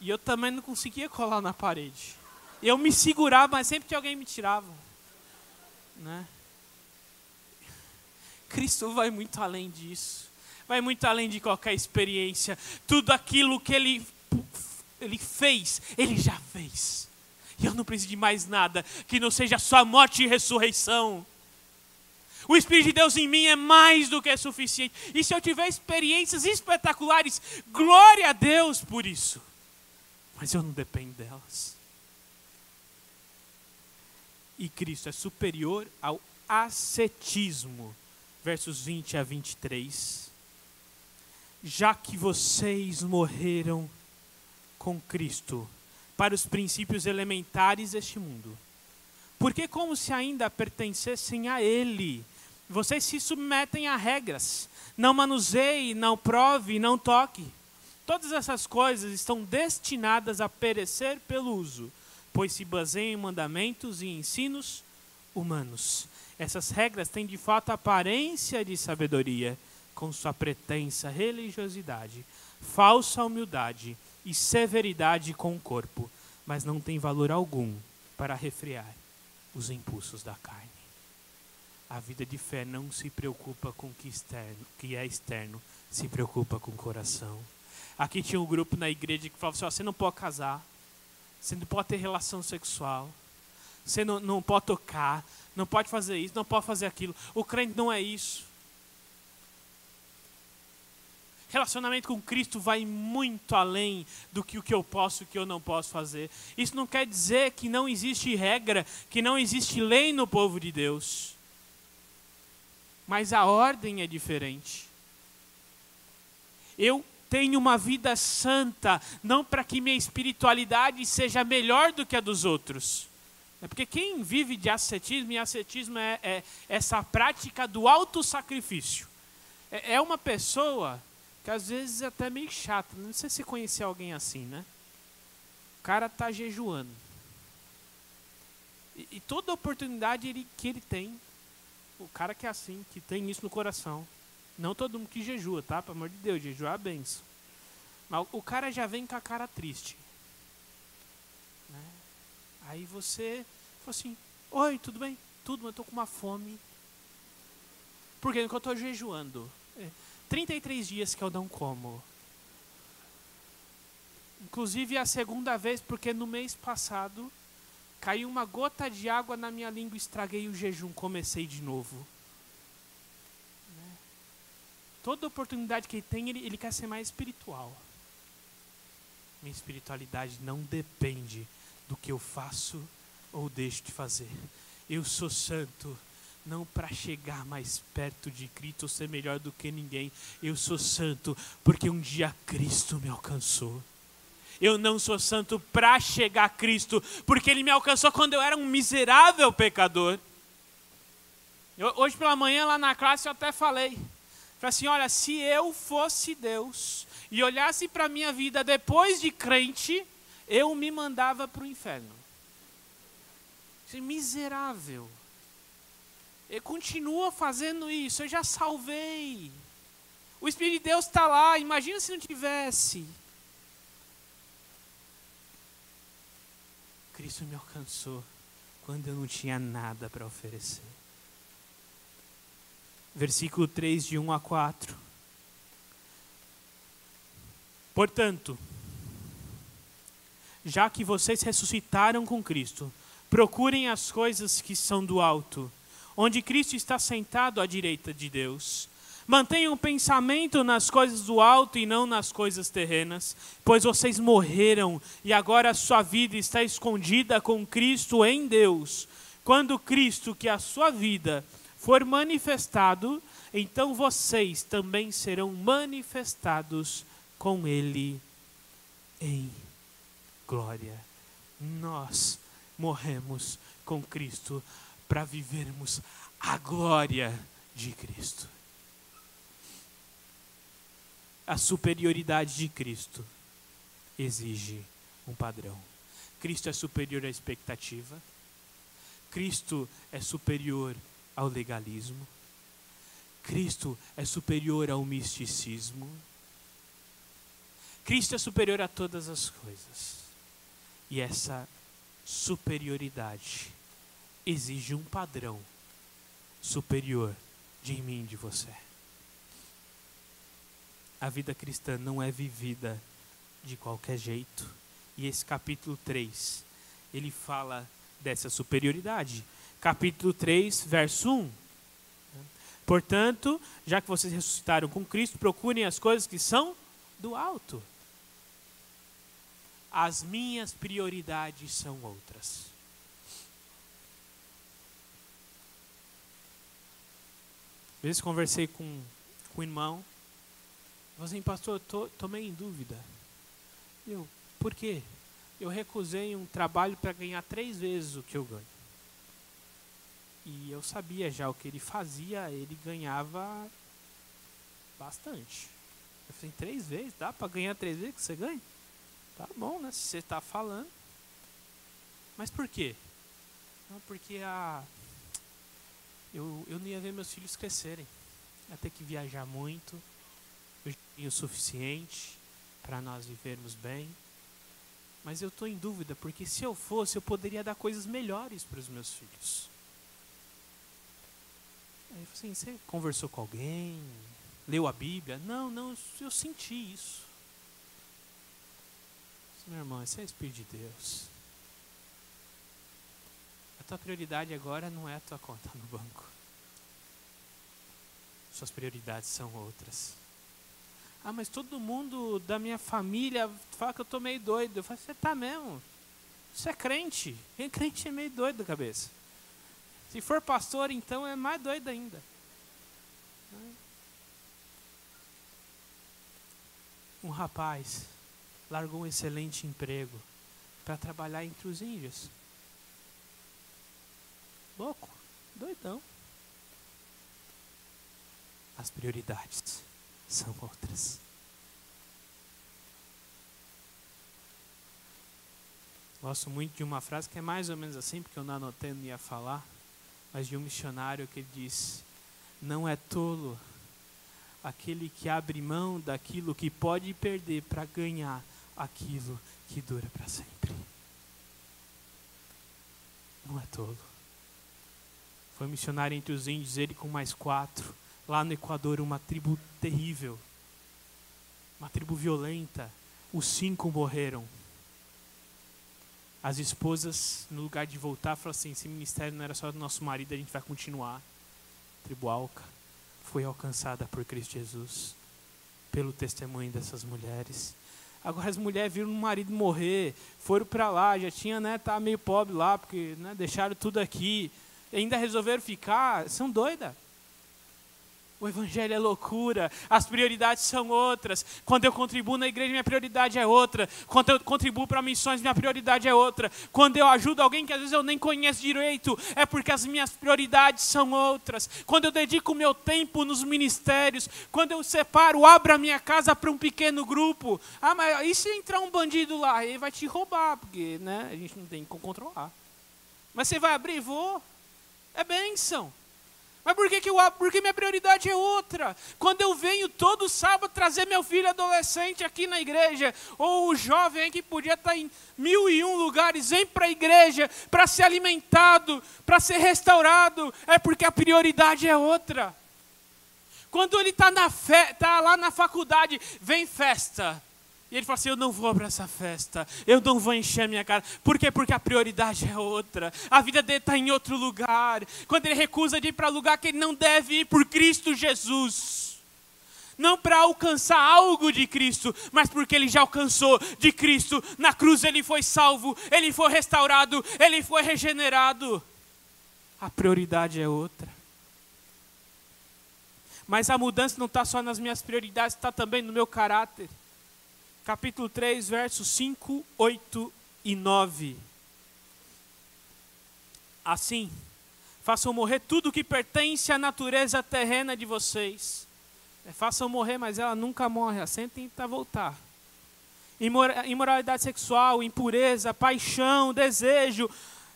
E eu também não conseguia colar na parede. Eu me segurava, mas sempre que alguém me tirava. Né? Cristo vai muito além disso. Vai muito além de qualquer experiência. Tudo aquilo que ele, ele fez, ele já fez. E eu não preciso de mais nada que não seja só morte e ressurreição. O Espírito de Deus em mim é mais do que suficiente. E se eu tiver experiências espetaculares, glória a Deus por isso. Mas eu não dependo delas. E Cristo é superior ao ascetismo. Versos 20 a 23. Já que vocês morreram com Cristo para os princípios elementares deste mundo, porque como se ainda pertencessem a Ele, vocês se submetem a regras. Não manuseie, não prove, não toque. Todas essas coisas estão destinadas a perecer pelo uso, pois se baseiam em mandamentos e ensinos humanos. Essas regras têm de fato aparência de sabedoria, com sua pretensa religiosidade, falsa humildade e severidade com o corpo, mas não têm valor algum para refrear os impulsos da carne. A vida de fé não se preocupa com o que, externo, que é externo, se preocupa com o coração. Aqui tinha um grupo na igreja que falava assim: ó, você não pode casar, você não pode ter relação sexual, você não, não pode tocar, não pode fazer isso, não pode fazer aquilo. O crente não é isso. Relacionamento com Cristo vai muito além do que o que eu posso e o que eu não posso fazer. Isso não quer dizer que não existe regra, que não existe lei no povo de Deus mas a ordem é diferente. Eu tenho uma vida santa, não para que minha espiritualidade seja melhor do que a dos outros. É porque quem vive de ascetismo, e ascetismo é, é essa prática do autossacrifício. É, é uma pessoa que às vezes é até meio chata. Não sei se conhecer alguém assim, né? O cara está jejuando. E, e, toda oportunidade ele, que ele tem, o cara que é assim, que tem isso no coração. Não todo mundo que jejua, tá? Pelo amor de Deus, jejuar é benção. Mas o cara já vem com a cara triste. Né? Aí você fala assim, oi, tudo bem? Tudo, mas eu tô com uma fome. Porque eu estou jejuando. É, 33 dias que eu não como. Inclusive é a segunda vez, porque no mês passado Caiu uma gota de água na minha língua, estraguei o jejum, comecei de novo. Né? Toda oportunidade que ele tem, ele, ele quer ser mais espiritual. Minha espiritualidade não depende do que eu faço ou deixo de fazer. Eu sou santo não para chegar mais perto de Cristo ou ser melhor do que ninguém. Eu sou santo porque um dia Cristo me alcançou. Eu não sou santo para chegar a Cristo, porque Ele me alcançou quando eu era um miserável pecador. Eu, hoje pela manhã, lá na classe, eu até falei. Falei assim: olha, se eu fosse Deus e olhasse para a minha vida depois de crente, eu me mandava para o inferno. É miserável. Ele continua fazendo isso, eu já salvei. O Espírito de Deus está lá, imagina se não tivesse. Cristo me alcançou quando eu não tinha nada para oferecer. Versículo 3, de 1 a 4. Portanto, já que vocês ressuscitaram com Cristo, procurem as coisas que são do alto, onde Cristo está sentado à direita de Deus. Mantenham o pensamento nas coisas do alto e não nas coisas terrenas, pois vocês morreram e agora a sua vida está escondida com Cristo em Deus. Quando Cristo, que é a sua vida, for manifestado, então vocês também serão manifestados com Ele em glória. Nós morremos com Cristo para vivermos a glória de Cristo. A superioridade de Cristo exige um padrão. Cristo é superior à expectativa. Cristo é superior ao legalismo. Cristo é superior ao misticismo. Cristo é superior a todas as coisas. E essa superioridade exige um padrão superior de mim e de você. A vida cristã não é vivida de qualquer jeito. E esse capítulo 3, ele fala dessa superioridade. Capítulo 3, verso 1. Portanto, já que vocês ressuscitaram com Cristo, procurem as coisas que são do alto. As minhas prioridades são outras. Vezes conversei com, com um irmão, falei assim, pastor, tô, meio em dúvida. Eu, por quê? Eu recusei um trabalho para ganhar três vezes o que eu ganho. E eu sabia já o que ele fazia, ele ganhava bastante. Eu falei, três vezes? Dá para ganhar três vezes que você ganha? Tá bom, né? Se você está falando. Mas por quê? Não, porque a eu, eu não ia ver meus filhos crescerem. Ia ter que viajar muito. Eu tinha o suficiente para nós vivermos bem. Mas eu estou em dúvida, porque se eu fosse, eu poderia dar coisas melhores para os meus filhos. Aí assim, você conversou com alguém? Leu a Bíblia? Não, não, eu senti isso. Meu irmão, esse é o Espírito de Deus. Tua prioridade agora não é a tua conta no banco. Suas prioridades são outras. Ah, mas todo mundo da minha família fala que eu estou meio doido. Eu falo, você está mesmo? Você é crente. Quem é crente é meio doido da cabeça. Se for pastor, então é mais doido ainda. Um rapaz largou um excelente emprego para trabalhar entre os índios. Louco, doidão. As prioridades são outras. Gosto muito de uma frase que é mais ou menos assim, porque eu não anotei, não ia falar, mas de um missionário que diz: Não é tolo aquele que abre mão daquilo que pode perder para ganhar aquilo que dura para sempre. Não é tolo. Foi missionário entre os índios, ele com mais quatro. Lá no Equador, uma tribo terrível. Uma tribo violenta. Os cinco morreram. As esposas, no lugar de voltar, falaram assim: esse ministério não era só do nosso marido, a gente vai continuar. A tribo Alca foi alcançada por Cristo Jesus, pelo testemunho dessas mulheres. Agora as mulheres viram o marido morrer, foram para lá, já tinha, né, tá meio pobre lá, porque né, deixaram tudo aqui ainda resolveram ficar, são doidas. O evangelho é loucura, as prioridades são outras. Quando eu contribuo na igreja, minha prioridade é outra. Quando eu contribuo para missões, minha prioridade é outra. Quando eu ajudo alguém que às vezes eu nem conheço direito, é porque as minhas prioridades são outras. Quando eu dedico meu tempo nos ministérios, quando eu separo, abro a minha casa para um pequeno grupo. Ah, mas e se entrar um bandido lá? Ele vai te roubar, porque né, a gente não tem como controlar. Mas você vai abrir? Vou. É bênção. Mas por que, que eu? Porque minha prioridade é outra. Quando eu venho todo sábado trazer meu filho adolescente aqui na igreja, ou o jovem que podia estar em mil e um lugares, vem para a igreja para ser alimentado, para ser restaurado, é porque a prioridade é outra. Quando ele está tá lá na faculdade, vem festa. E ele fala assim: Eu não vou para essa festa, eu não vou encher minha cara. Por quê? Porque a prioridade é outra. A vida dele está em outro lugar. Quando ele recusa de ir para lugar que ele não deve ir por Cristo Jesus. Não para alcançar algo de Cristo, mas porque ele já alcançou de Cristo. Na cruz ele foi salvo, ele foi restaurado, ele foi regenerado. A prioridade é outra. Mas a mudança não está só nas minhas prioridades, está também no meu caráter. Capítulo 3, versos 5, 8 e 9. Assim, façam morrer tudo que pertence à natureza terrena de vocês. É, façam morrer, mas ela nunca morre, ela sempre tenta voltar. Imoralidade sexual, impureza, paixão, desejo,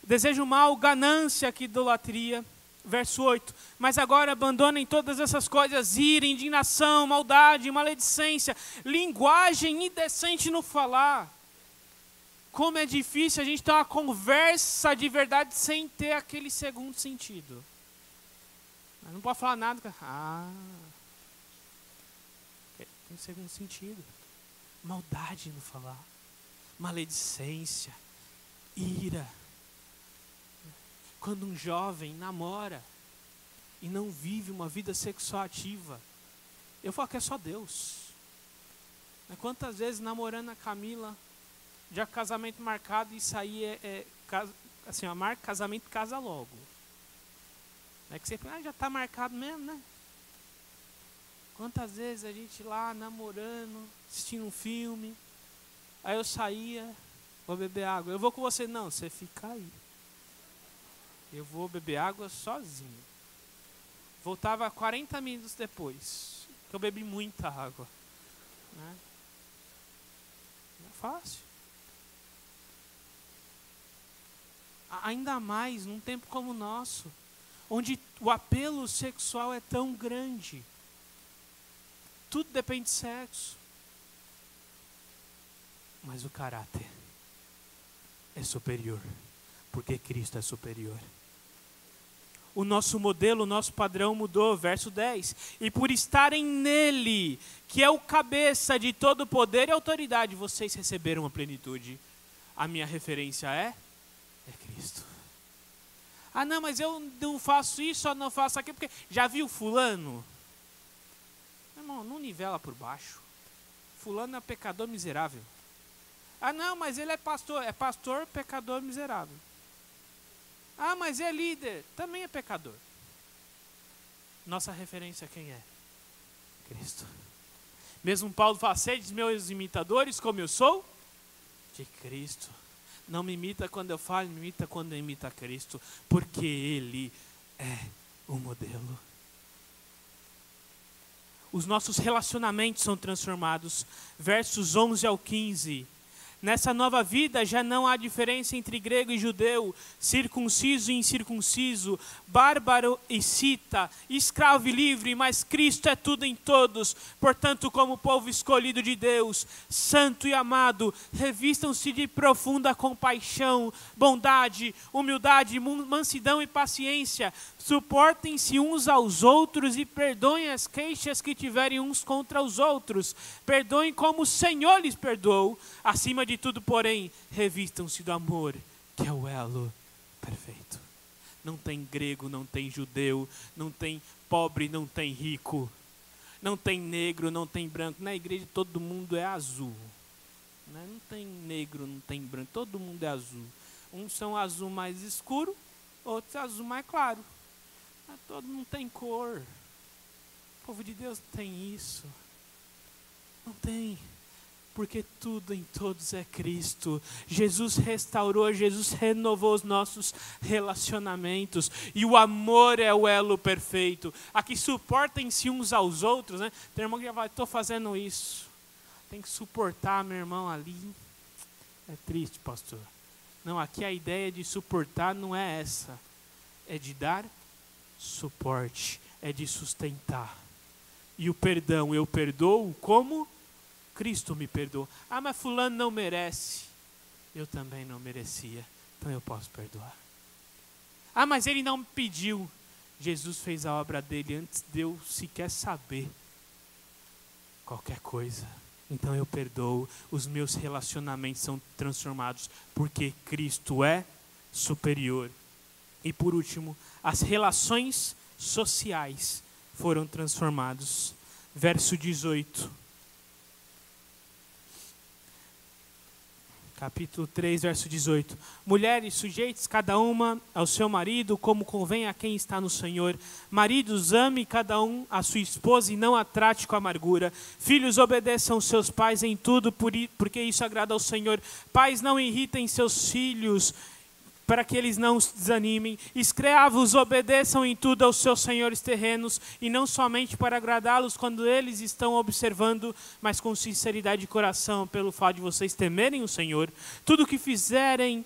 desejo mal, ganância, idolatria verso 8. Mas agora abandonem todas essas coisas: ira, indignação, maldade, maledicência, linguagem indecente no falar. Como é difícil a gente ter uma conversa de verdade sem ter aquele segundo sentido. Mas não pode falar nada. Ah, tem um segundo sentido. Maldade no falar, maledicência, ira quando um jovem namora e não vive uma vida sexual ativa, eu falo que é só Deus. Quantas vezes namorando a Camila, já casamento marcado, isso aí é, é assim, ó, marca casamento casa logo. É que você ah, já está marcado mesmo, né? Quantas vezes a gente lá namorando, assistindo um filme, aí eu saía, vou beber água, eu vou com você, não, você fica aí. Eu vou beber água sozinho. Voltava 40 minutos depois, que eu bebi muita água. Né? Não é fácil. Ainda mais num tempo como o nosso, onde o apelo sexual é tão grande. Tudo depende de sexo. Mas o caráter é superior, porque Cristo é superior o nosso modelo, o nosso padrão mudou. Verso 10. E por estarem nele, que é o cabeça de todo poder e autoridade, vocês receberam a plenitude. A minha referência é? É Cristo. Ah, não, mas eu não faço isso, eu não faço aquilo, porque já viu Fulano? Irmão, não nivela por baixo. Fulano é pecador miserável. Ah, não, mas ele é pastor. É pastor, pecador miserável. Ah, mas é líder. Também é pecador. Nossa referência quem é? Cristo. Mesmo Paulo fala, sedes meus imitadores como eu sou? De Cristo. Não me imita quando eu falo, me imita quando eu imita Cristo. Porque Ele é o modelo. Os nossos relacionamentos são transformados. Versos 11 ao 15 Nessa nova vida já não há diferença entre grego e judeu, circunciso e incircunciso, bárbaro e cita, escravo e livre, mas Cristo é tudo em todos. Portanto, como povo escolhido de Deus, santo e amado, revistam-se de profunda compaixão, bondade, humildade, mansidão e paciência. Suportem-se uns aos outros e perdoem as queixas que tiverem uns contra os outros. Perdoem como o Senhor lhes perdoou. Acima de tudo, porém, revistam-se do amor, que é o elo perfeito. Não tem grego, não tem judeu, não tem pobre, não tem rico, não tem negro, não tem branco. Na igreja todo mundo é azul. Né? Não tem negro, não tem branco, todo mundo é azul. Uns são azul mais escuro, outros azul mais claro. Mas todo mundo tem cor. O povo de Deus tem isso. Não tem porque tudo em todos é Cristo. Jesus restaurou, Jesus renovou os nossos relacionamentos e o amor é o elo perfeito. Aqui suportem-se uns aos outros, né? Tem irmão que já vai, estou fazendo isso. Tem que suportar meu irmão ali. É triste, pastor. Não, aqui a ideia de suportar não é essa. É de dar suporte, é de sustentar. E o perdão, eu perdoo como? Cristo me perdoou. Ah, mas fulano não merece. Eu também não merecia. Então eu posso perdoar. Ah, mas ele não pediu. Jesus fez a obra dele antes de eu sequer saber qualquer coisa. Então eu perdoo. Os meus relacionamentos são transformados porque Cristo é superior. E por último, as relações sociais foram transformados. Verso 18. Capítulo 3, verso 18. Mulheres, sujeites cada uma ao seu marido, como convém a quem está no Senhor. Maridos, ame cada um a sua esposa e não a trate com amargura. Filhos, obedeçam seus pais em tudo, porque isso agrada ao Senhor. Pais, não irritem seus filhos para que eles não se desanimem. Escravos, obedeçam em tudo aos seus senhores terrenos, e não somente para agradá-los quando eles estão observando, mas com sinceridade de coração, pelo fato de vocês temerem o Senhor. Tudo o que fizerem,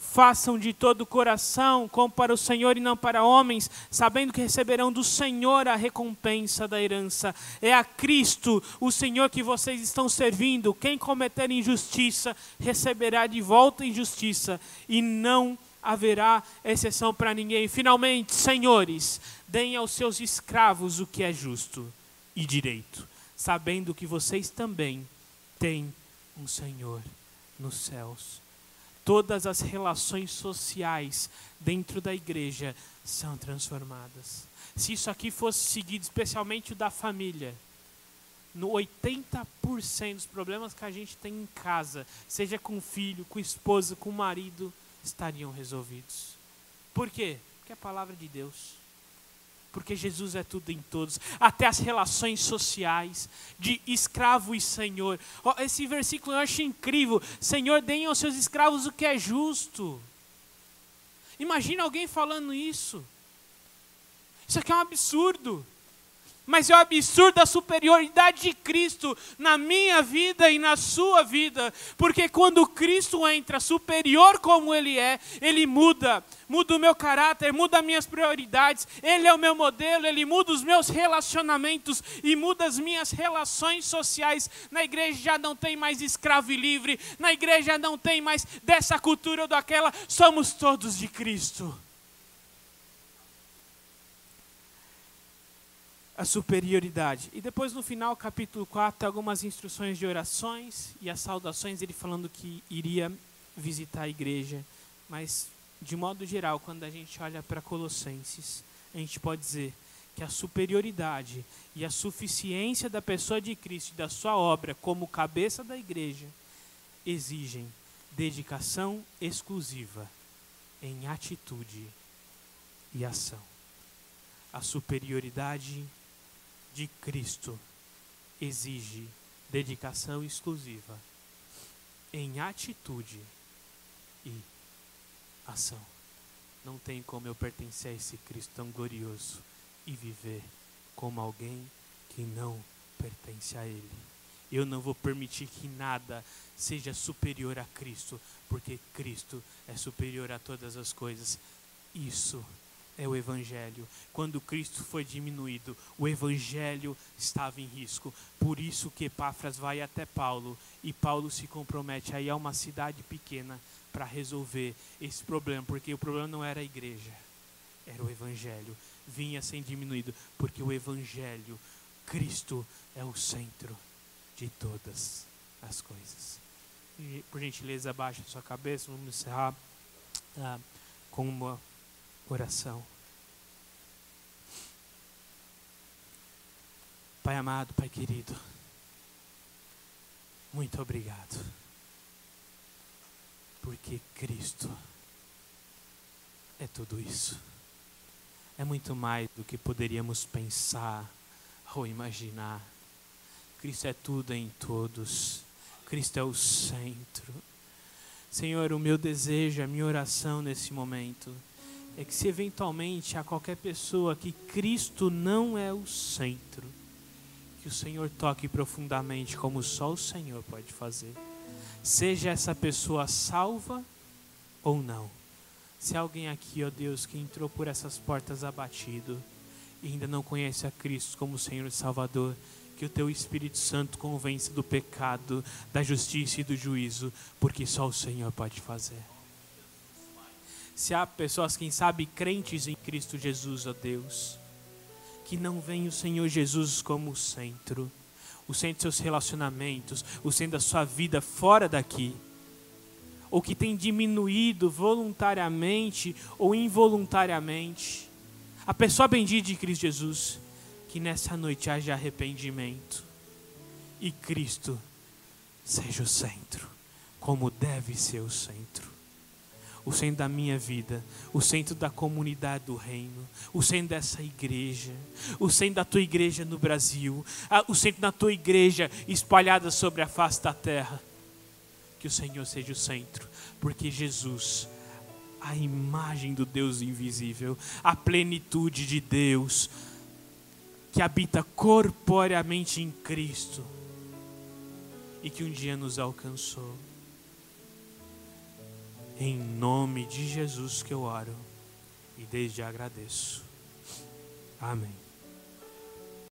façam de todo o coração, como para o Senhor e não para homens, sabendo que receberão do Senhor a recompensa da herança. É a Cristo, o Senhor que vocês estão servindo. Quem cometer injustiça receberá de volta injustiça, e não haverá exceção para ninguém. Finalmente, senhores, deem aos seus escravos o que é justo e direito, sabendo que vocês também têm um Senhor nos céus todas as relações sociais dentro da igreja são transformadas. Se isso aqui fosse seguido, especialmente o da família, no 80% dos problemas que a gente tem em casa, seja com filho, com esposa, com marido, estariam resolvidos. Por quê? Porque é a palavra de Deus porque Jesus é tudo em todos, até as relações sociais de escravo e senhor. Esse versículo eu acho incrível. Senhor, deem aos seus escravos o que é justo. Imagina alguém falando isso. Isso aqui é um absurdo mas é o absurdo da superioridade de Cristo na minha vida e na sua vida, porque quando Cristo entra superior como Ele é, Ele muda, muda o meu caráter, muda as minhas prioridades, Ele é o meu modelo, Ele muda os meus relacionamentos e muda as minhas relações sociais. Na igreja já não tem mais escravo e livre, na igreja não tem mais dessa cultura ou daquela, somos todos de Cristo. A superioridade. E depois no final, capítulo 4, algumas instruções de orações e as saudações, ele falando que iria visitar a igreja. Mas, de modo geral, quando a gente olha para Colossenses, a gente pode dizer que a superioridade e a suficiência da pessoa de Cristo e da sua obra como cabeça da igreja exigem dedicação exclusiva em atitude e ação. A superioridade de Cristo exige dedicação exclusiva em atitude e ação. Não tem como eu pertencer a esse Cristo tão glorioso e viver como alguém que não pertence a Ele. Eu não vou permitir que nada seja superior a Cristo, porque Cristo é superior a todas as coisas. Isso o Evangelho. Quando Cristo foi diminuído, o Evangelho estava em risco. Por isso que Epáfras vai até Paulo e Paulo se compromete a ir a uma cidade pequena para resolver esse problema, porque o problema não era a igreja, era o Evangelho. Vinha sem diminuído, porque o Evangelho, Cristo é o centro de todas as coisas. Por gentileza, abaixa sua cabeça, vamos encerrar ah, com uma oração. Pai amado, Pai querido, muito obrigado, porque Cristo é tudo isso. É muito mais do que poderíamos pensar ou imaginar. Cristo é tudo em todos. Cristo é o centro. Senhor, o meu desejo, a minha oração nesse momento é que se eventualmente há qualquer pessoa que Cristo não é o centro, que o Senhor toque profundamente, como só o Senhor pode fazer. Seja essa pessoa salva ou não. Se alguém aqui, ó Deus, que entrou por essas portas abatido e ainda não conhece a Cristo como Senhor e Salvador, que o teu Espírito Santo convença do pecado, da justiça e do juízo, porque só o Senhor pode fazer se há pessoas, quem sabe, crentes em Cristo Jesus, ó Deus, que não veem o Senhor Jesus como o centro, o centro dos seus relacionamentos, o centro da sua vida fora daqui, ou que tem diminuído voluntariamente ou involuntariamente, a pessoa bendita de Cristo Jesus, que nessa noite haja arrependimento e Cristo seja o centro como deve ser o centro. O centro da minha vida, o centro da comunidade do reino, o centro dessa igreja, o centro da tua igreja no Brasil, o centro da tua igreja espalhada sobre a face da terra. Que o Senhor seja o centro, porque Jesus, a imagem do Deus invisível, a plenitude de Deus, que habita corporeamente em Cristo e que um dia nos alcançou. Em nome de Jesus que eu oro e desde já agradeço. Amém.